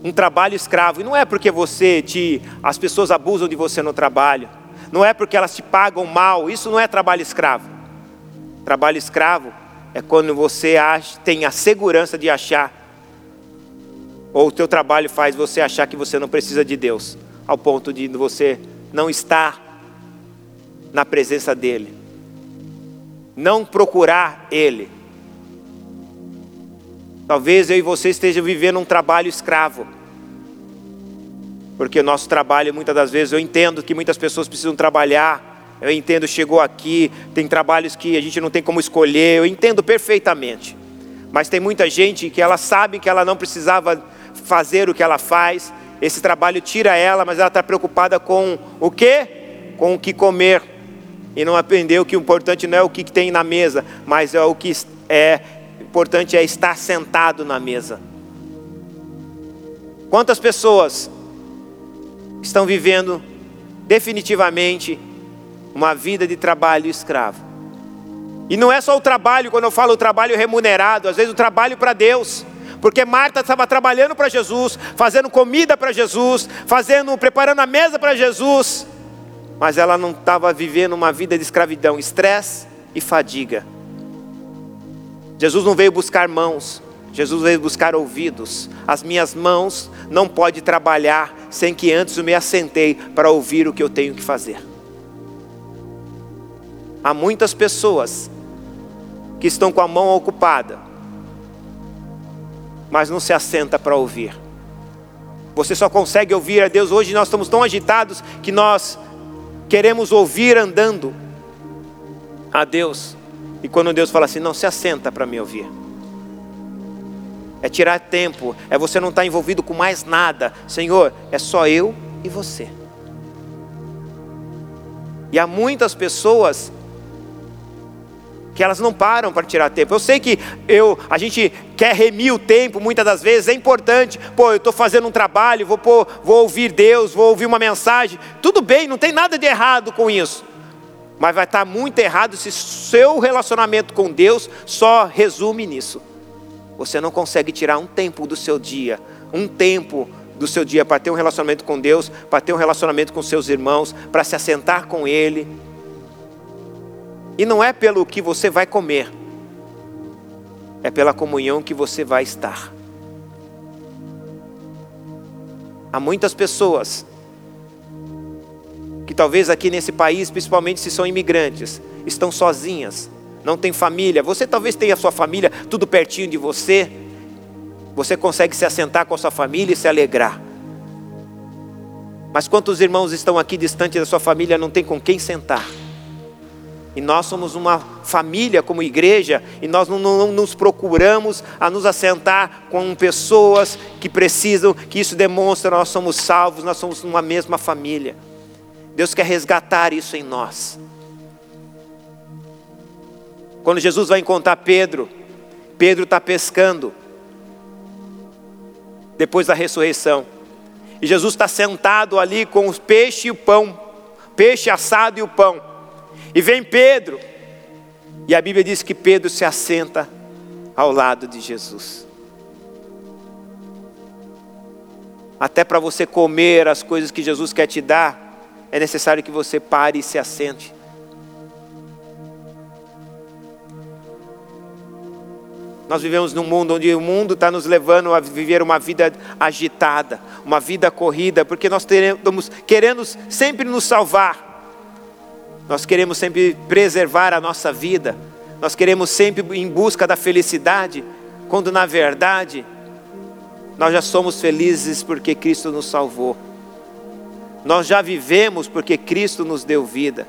um trabalho escravo. E não é porque você te as pessoas abusam de você no trabalho. Não é porque elas te pagam mal. Isso não é trabalho escravo. Trabalho escravo é quando você tem a segurança de achar ou o teu trabalho faz você achar que você não precisa de Deus, ao ponto de você não estar na presença dEle, não procurar Ele. Talvez eu e você estejam vivendo um trabalho escravo. Porque o nosso trabalho, muitas das vezes, eu entendo que muitas pessoas precisam trabalhar, eu entendo, chegou aqui, tem trabalhos que a gente não tem como escolher, eu entendo perfeitamente. Mas tem muita gente que ela sabe que ela não precisava fazer o que ela faz. Esse trabalho tira ela, mas ela está preocupada com o quê? Com o que comer. E não aprendeu que o importante não é o que tem na mesa, mas é o que é importante é estar sentado na mesa. Quantas pessoas estão vivendo definitivamente uma vida de trabalho escravo? E não é só o trabalho, quando eu falo o trabalho remunerado, às vezes o trabalho para Deus. Porque Marta estava trabalhando para Jesus, fazendo comida para Jesus, fazendo, preparando a mesa para Jesus, mas ela não estava vivendo uma vida de escravidão, estresse e fadiga. Jesus não veio buscar mãos, Jesus veio buscar ouvidos. As minhas mãos não podem trabalhar sem que antes eu me assentei para ouvir o que eu tenho que fazer. Há muitas pessoas que estão com a mão ocupada, mas não se assenta para ouvir. Você só consegue ouvir a Deus. Hoje nós estamos tão agitados que nós queremos ouvir andando a Deus. E quando Deus fala assim, não se assenta para me ouvir. É tirar tempo, é você não estar envolvido com mais nada. Senhor, é só eu e você. E há muitas pessoas que elas não param para tirar tempo. Eu sei que eu, a gente quer remir o tempo muitas das vezes, é importante. Pô, eu estou fazendo um trabalho, vou, vou ouvir Deus, vou ouvir uma mensagem. Tudo bem, não tem nada de errado com isso. Mas vai estar muito errado se seu relacionamento com Deus só resume nisso. Você não consegue tirar um tempo do seu dia, um tempo do seu dia para ter um relacionamento com Deus, para ter um relacionamento com seus irmãos, para se assentar com Ele e não é pelo que você vai comer, é pela comunhão que você vai estar. Há muitas pessoas que talvez aqui nesse país, principalmente se são imigrantes, estão sozinhas, não tem família. Você talvez tenha a sua família tudo pertinho de você. Você consegue se assentar com a sua família e se alegrar. Mas quantos irmãos estão aqui distante da sua família, não tem com quem sentar? E nós somos uma família como igreja, e nós não, não, nos procuramos a nos assentar com pessoas que precisam, que isso demonstra nós somos salvos, nós somos uma mesma família. Deus quer resgatar isso em nós. Quando Jesus vai encontrar Pedro, Pedro está pescando, depois da ressurreição, e Jesus está sentado ali com o peixe e o pão, peixe assado e o pão. E vem Pedro. E a Bíblia diz que Pedro se assenta ao lado de Jesus. Até para você comer as coisas que Jesus quer te dar, é necessário que você pare e se assente. Nós vivemos num mundo onde o mundo está nos levando a viver uma vida agitada, uma vida corrida, porque nós teremos, queremos sempre nos salvar. Nós queremos sempre preservar a nossa vida, nós queremos sempre em busca da felicidade, quando na verdade nós já somos felizes porque Cristo nos salvou. Nós já vivemos porque Cristo nos deu vida.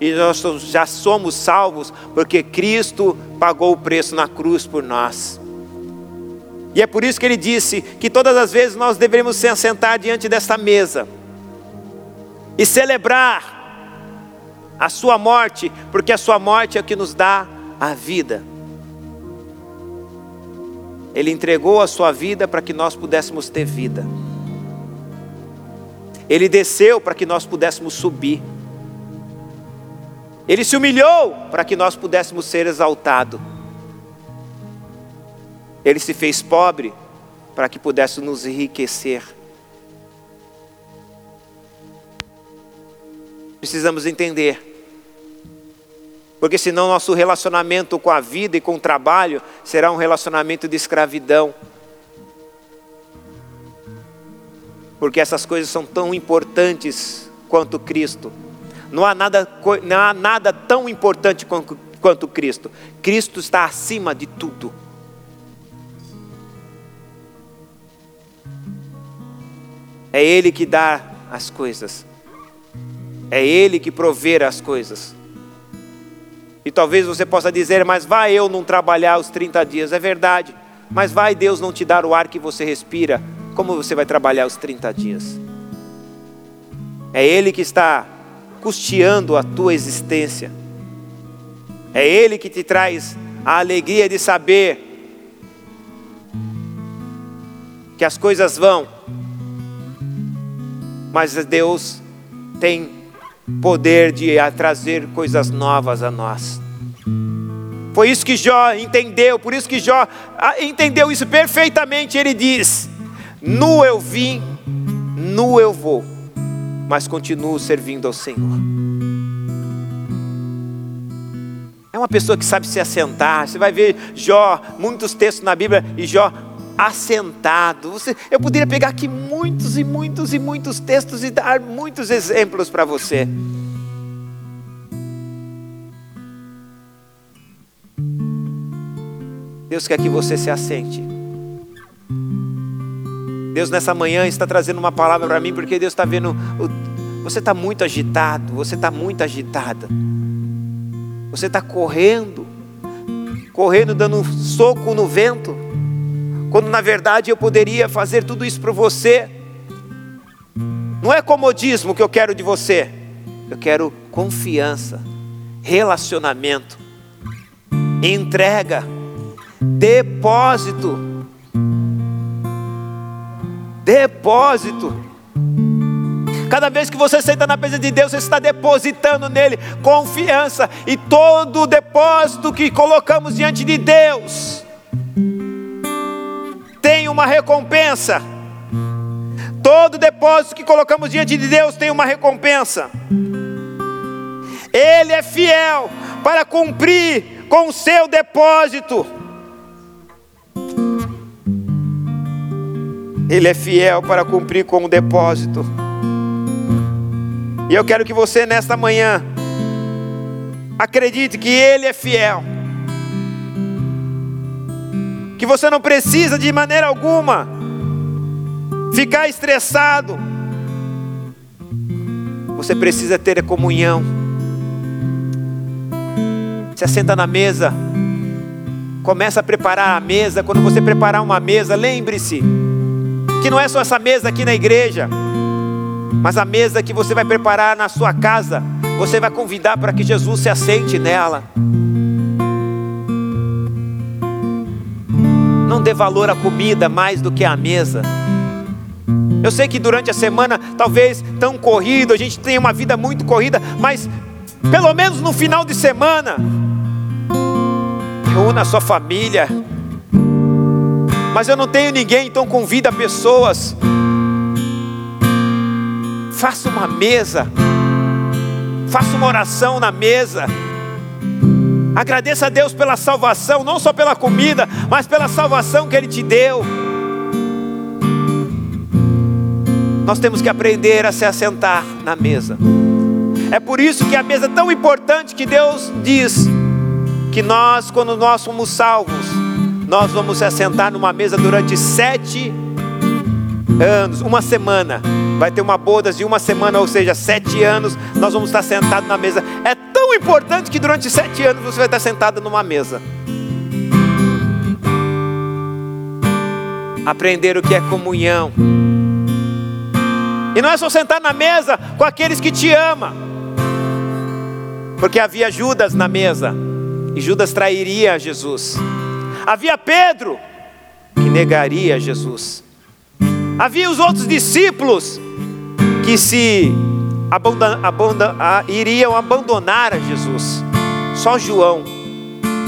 E nós já somos salvos porque Cristo pagou o preço na cruz por nós. E é por isso que ele disse que todas as vezes nós deveríamos se assentar diante desta mesa e celebrar a sua morte, porque a sua morte é o que nos dá a vida. Ele entregou a sua vida para que nós pudéssemos ter vida. Ele desceu para que nós pudéssemos subir. Ele se humilhou para que nós pudéssemos ser exaltados. Ele se fez pobre para que pudesse nos enriquecer. Precisamos entender porque senão nosso relacionamento com a vida e com o trabalho será um relacionamento de escravidão. Porque essas coisas são tão importantes quanto Cristo. Não há nada, não há nada tão importante quanto, quanto Cristo. Cristo está acima de tudo. É Ele que dá as coisas. É Ele que provê as coisas. E talvez você possa dizer, mas vai eu não trabalhar os 30 dias. É verdade, mas vai Deus não te dar o ar que você respira. Como você vai trabalhar os 30 dias? É Ele que está custeando a tua existência. É Ele que te traz a alegria de saber que as coisas vão, mas Deus tem poder de trazer coisas novas a nós. Foi isso que Jó entendeu, por isso que Jó ah, entendeu isso perfeitamente. Ele diz: Nu eu vim, nu eu vou, mas continuo servindo ao Senhor. É uma pessoa que sabe se assentar. Você vai ver Jó, muitos textos na Bíblia, e Jó assentado. Você, eu poderia pegar aqui muitos e muitos e muitos textos e dar muitos exemplos para você. Deus quer que você se assente. Deus nessa manhã está trazendo uma palavra para mim, porque Deus está vendo. Você está muito agitado, você está muito agitada. Você está correndo, correndo, dando um soco no vento, quando na verdade eu poderia fazer tudo isso para você. Não é comodismo que eu quero de você, eu quero confiança, relacionamento, entrega, depósito. Depósito. Cada vez que você senta na presença de Deus, você está depositando nele confiança. E todo depósito que colocamos diante de Deus tem uma recompensa. Todo depósito que colocamos diante de Deus tem uma recompensa. Ele é fiel para cumprir com o seu depósito. Ele é fiel para cumprir com o depósito. E eu quero que você nesta manhã acredite que Ele é fiel. Que você não precisa de maneira alguma ficar estressado. Você precisa ter a comunhão. Se assenta na mesa. Começa a preparar a mesa. Quando você preparar uma mesa, lembre-se que não é só essa mesa aqui na igreja. Mas a mesa que você vai preparar na sua casa, você vai convidar para que Jesus se assente nela. Não dê valor à comida mais do que à mesa. Eu sei que durante a semana, talvez tão corrido, a gente tem uma vida muito corrida, mas pelo menos no final de semana, reúna a sua família. Mas eu não tenho ninguém, então convida pessoas faça uma mesa, faça uma oração na mesa. Agradeça a Deus pela salvação, não só pela comida, mas pela salvação que Ele te deu. Nós temos que aprender a se assentar na mesa. É por isso que a mesa é tão importante que Deus diz que nós, quando nós somos salvos, nós vamos se assentar numa mesa durante sete anos, uma semana vai ter uma bodas de uma semana, ou seja, sete anos, nós vamos estar sentados na mesa. É importante que durante sete anos você vai estar sentado numa mesa. Aprender o que é comunhão. E não é só sentar na mesa com aqueles que te amam. Porque havia Judas na mesa. E Judas trairia Jesus. Havia Pedro que negaria Jesus. Havia os outros discípulos que se abandon, abandon, iriam abandonar a Jesus. Só João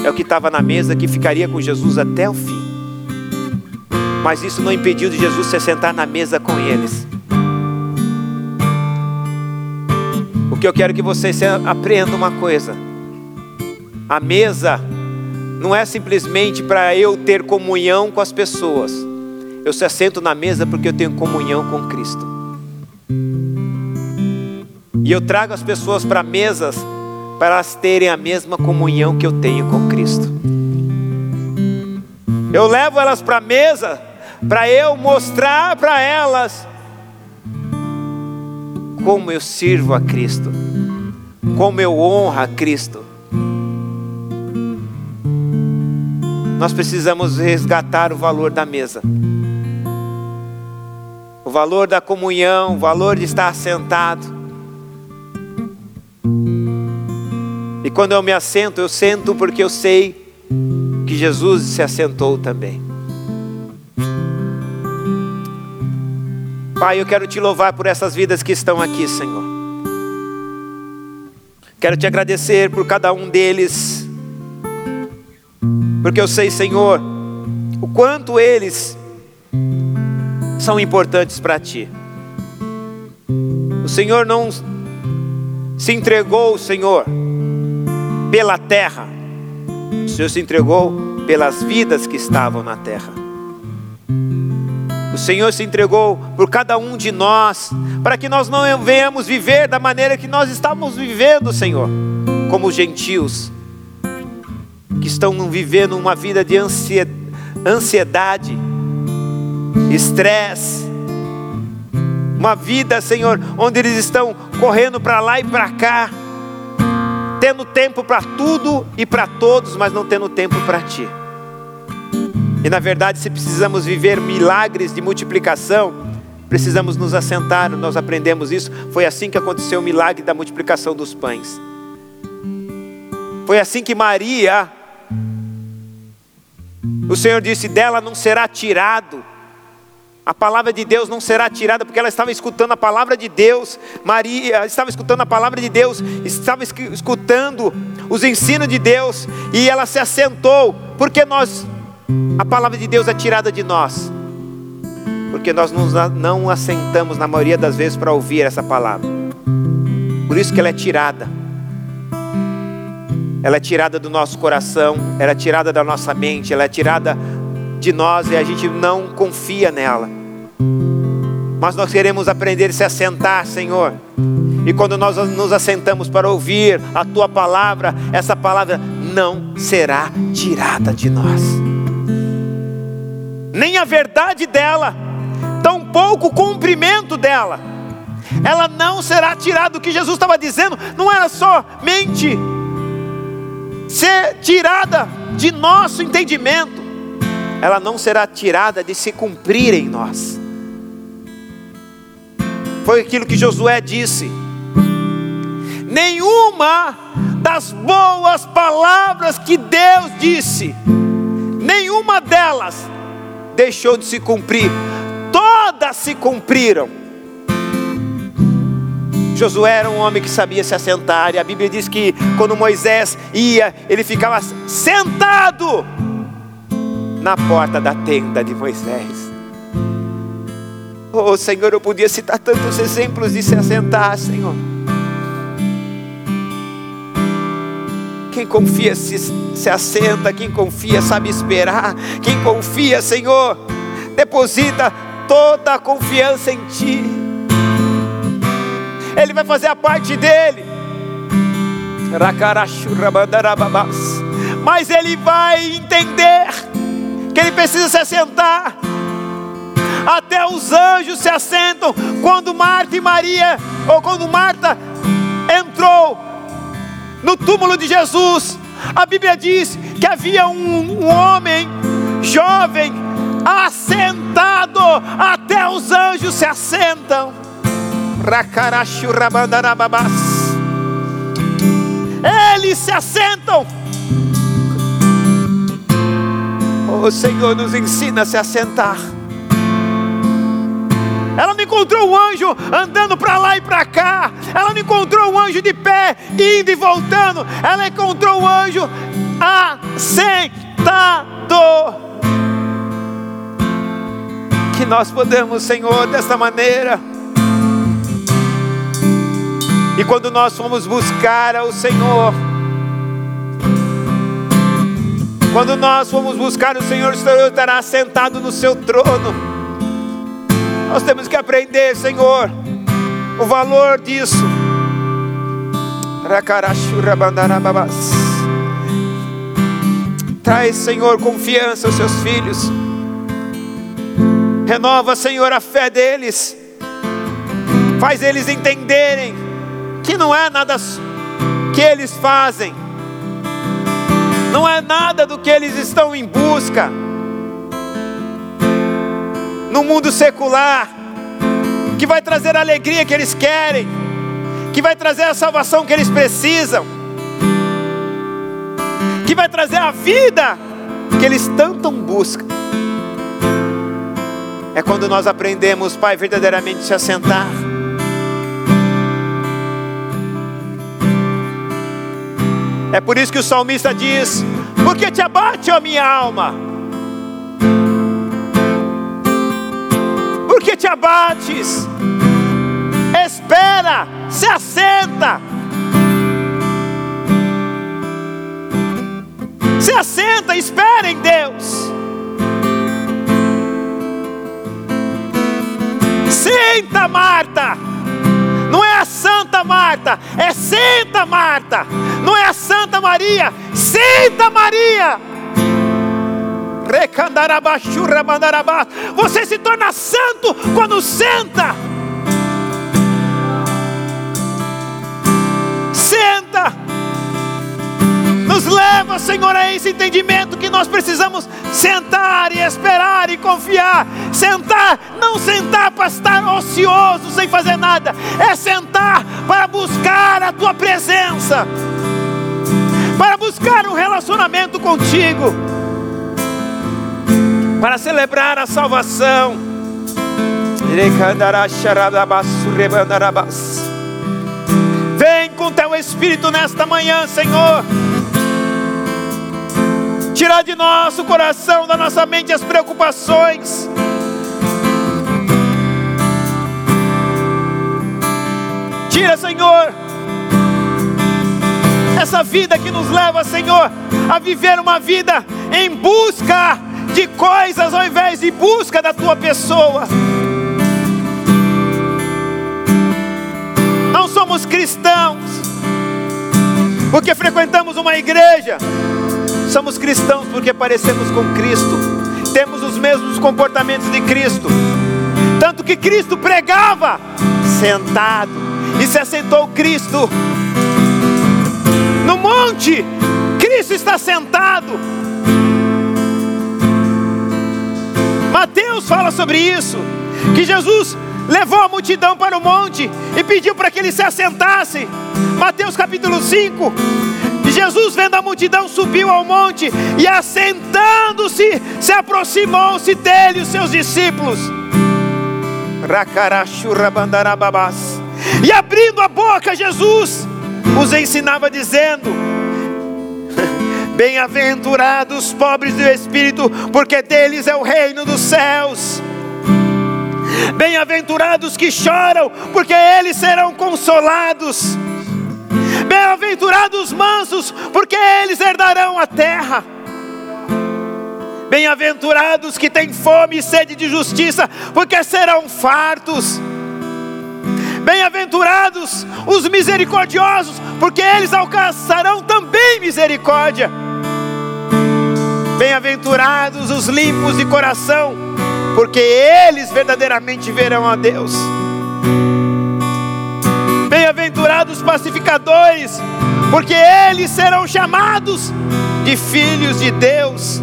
é o que estava na mesa que ficaria com Jesus até o fim. Mas isso não impediu de Jesus se sentar na mesa com eles. O que eu quero que vocês aprendam uma coisa: a mesa não é simplesmente para eu ter comunhão com as pessoas. Eu se assento na mesa porque eu tenho comunhão com Cristo. E eu trago as pessoas para mesas para elas terem a mesma comunhão que eu tenho com Cristo. Eu levo elas para a mesa para eu mostrar para elas como eu sirvo a Cristo, como eu honro a Cristo. Nós precisamos resgatar o valor da mesa o valor da comunhão, o valor de estar sentado. Quando eu me assento, eu sento porque eu sei que Jesus se assentou também. Pai, eu quero te louvar por essas vidas que estão aqui, Senhor. Quero te agradecer por cada um deles, porque eu sei, Senhor, o quanto eles são importantes para ti. O Senhor não se entregou, Senhor, pela terra, o Senhor se entregou pelas vidas que estavam na terra. O Senhor se entregou por cada um de nós, para que nós não venhamos viver da maneira que nós estamos vivendo, Senhor, como gentios, que estão vivendo uma vida de ansiedade, estresse, uma vida, Senhor, onde eles estão correndo para lá e para cá, tendo tempo para tudo e para todos, mas não tendo tempo para Ti. E na verdade, se precisamos viver milagres de multiplicação, precisamos nos assentar, nós aprendemos isso. Foi assim que aconteceu o milagre da multiplicação dos pães. Foi assim que Maria, o Senhor disse: dela não será tirado a palavra de Deus não será tirada, porque ela estava escutando a palavra de Deus. Maria estava escutando a palavra de Deus, estava escutando os ensinos de Deus, e ela se assentou, porque nós, a palavra de Deus é tirada de nós, porque nós não assentamos na maioria das vezes para ouvir essa palavra, por isso que ela é tirada. Ela é tirada do nosso coração, ela é tirada da nossa mente, ela é tirada de nós e a gente não confia nela. Mas nós queremos aprender a se assentar, Senhor. E quando nós nos assentamos para ouvir a tua palavra, essa palavra não será tirada de nós. Nem a verdade dela, tampouco o cumprimento dela. Ela não será tirada. O que Jesus estava dizendo não era somente ser tirada de nosso entendimento, ela não será tirada de se cumprir em nós. Foi aquilo que Josué disse. Nenhuma das boas palavras que Deus disse, nenhuma delas deixou de se cumprir, todas se cumpriram. Josué era um homem que sabia se assentar, e a Bíblia diz que quando Moisés ia, ele ficava sentado na porta da tenda de Moisés. Oh Senhor, eu podia citar tantos exemplos de se assentar, Senhor. Quem confia se, se assenta, quem confia sabe esperar, quem confia, Senhor, deposita toda a confiança em Ti. Ele vai fazer a parte dele. Mas ele vai entender que ele precisa se assentar. Até os anjos se assentam quando Marta e Maria, ou quando Marta entrou no túmulo de Jesus. A Bíblia diz que havia um, um homem jovem assentado, até os anjos se assentam. Eles se assentam O Senhor nos ensina a se assentar. Ela não encontrou um anjo andando para lá e para cá. Ela não encontrou um anjo de pé, indo e voltando. Ela encontrou um anjo assentado. Que nós podemos, Senhor, desta maneira. E quando nós fomos buscar ao Senhor, quando nós formos buscar o Senhor, o Senhor estará sentado no seu trono. Nós temos que aprender, Senhor, o valor disso. Traz, Senhor, confiança aos seus filhos. Renova, Senhor, a fé deles. Faz eles entenderem que não é nada que eles fazem não é nada do que eles estão em busca. No mundo secular, que vai trazer a alegria que eles querem, que vai trazer a salvação que eles precisam, que vai trazer a vida que eles tanto buscam. É quando nós aprendemos, Pai, verdadeiramente se assentar É por isso que o salmista diz: Por que te abate, ó minha alma? Por que te abates? Espera, se assenta. Se assenta, espera em Deus. Senta, Marta. Não é a Santa Marta, é Senta Marta. Não é a Santa Maria, Senta Maria. Você se torna santo quando senta. Senta. Nos leva, Senhor, a esse entendimento que nós precisamos sentar e esperar e confiar. Sentar, não sentar para estar ocioso sem fazer nada, é sentar para buscar a tua presença, para buscar um relacionamento contigo, para celebrar a salvação. Vem com teu Espírito nesta manhã, Senhor. Tirar de nosso coração, da nossa mente as preocupações. Tira, Senhor, essa vida que nos leva, Senhor, a viver uma vida em busca de coisas ao invés de busca da tua pessoa. Não somos cristãos porque frequentamos uma igreja Somos cristãos porque parecemos com Cristo, temos os mesmos comportamentos de Cristo. Tanto que Cristo pregava sentado e se assentou Cristo no monte. Cristo está sentado. Mateus fala sobre isso, que Jesus levou a multidão para o monte e pediu para que ele se assentasse. Mateus capítulo 5, Jesus, vendo a multidão, subiu ao monte e, assentando-se, se aproximou-se dele, os seus discípulos. E abrindo a boca, Jesus os ensinava, dizendo: Bem-aventurados os pobres do espírito, porque deles é o reino dos céus. Bem-aventurados que choram, porque eles serão consolados. Bem-aventurados os mansos, porque eles herdarão a terra. Bem-aventurados que têm fome e sede de justiça, porque serão fartos. Bem-aventurados os misericordiosos, porque eles alcançarão também misericórdia. Bem-aventurados os limpos de coração, porque eles verdadeiramente verão a Deus. Bem-aventurados pacificadores, porque eles serão chamados de filhos de Deus.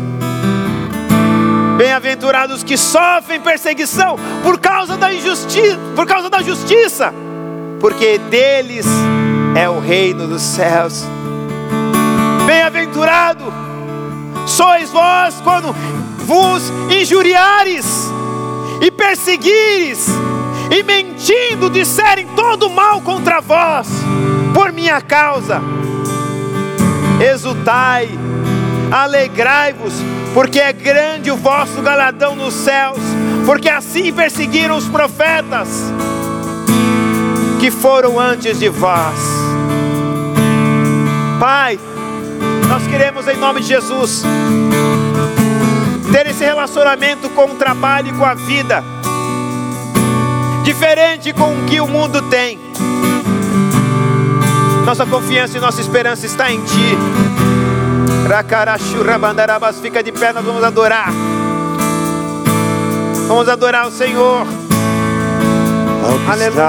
Bem-aventurados que sofrem perseguição por causa da injustiça, por causa da justiça, porque deles é o reino dos céus. Bem-aventurado sois vós quando vos injuriares e perseguires e mentindo disserem todo mal contra vós, por minha causa. Exultai, alegrai-vos, porque é grande o vosso galadão nos céus, porque assim perseguiram os profetas que foram antes de vós. Pai, nós queremos em nome de Jesus ter esse relacionamento com o trabalho e com a vida diferente com o que o mundo tem. Nossa confiança e nossa esperança está em Ti. Rakarashurabandarabas, fica de pé, nós vamos adorar. Vamos adorar o Senhor. Aleluia.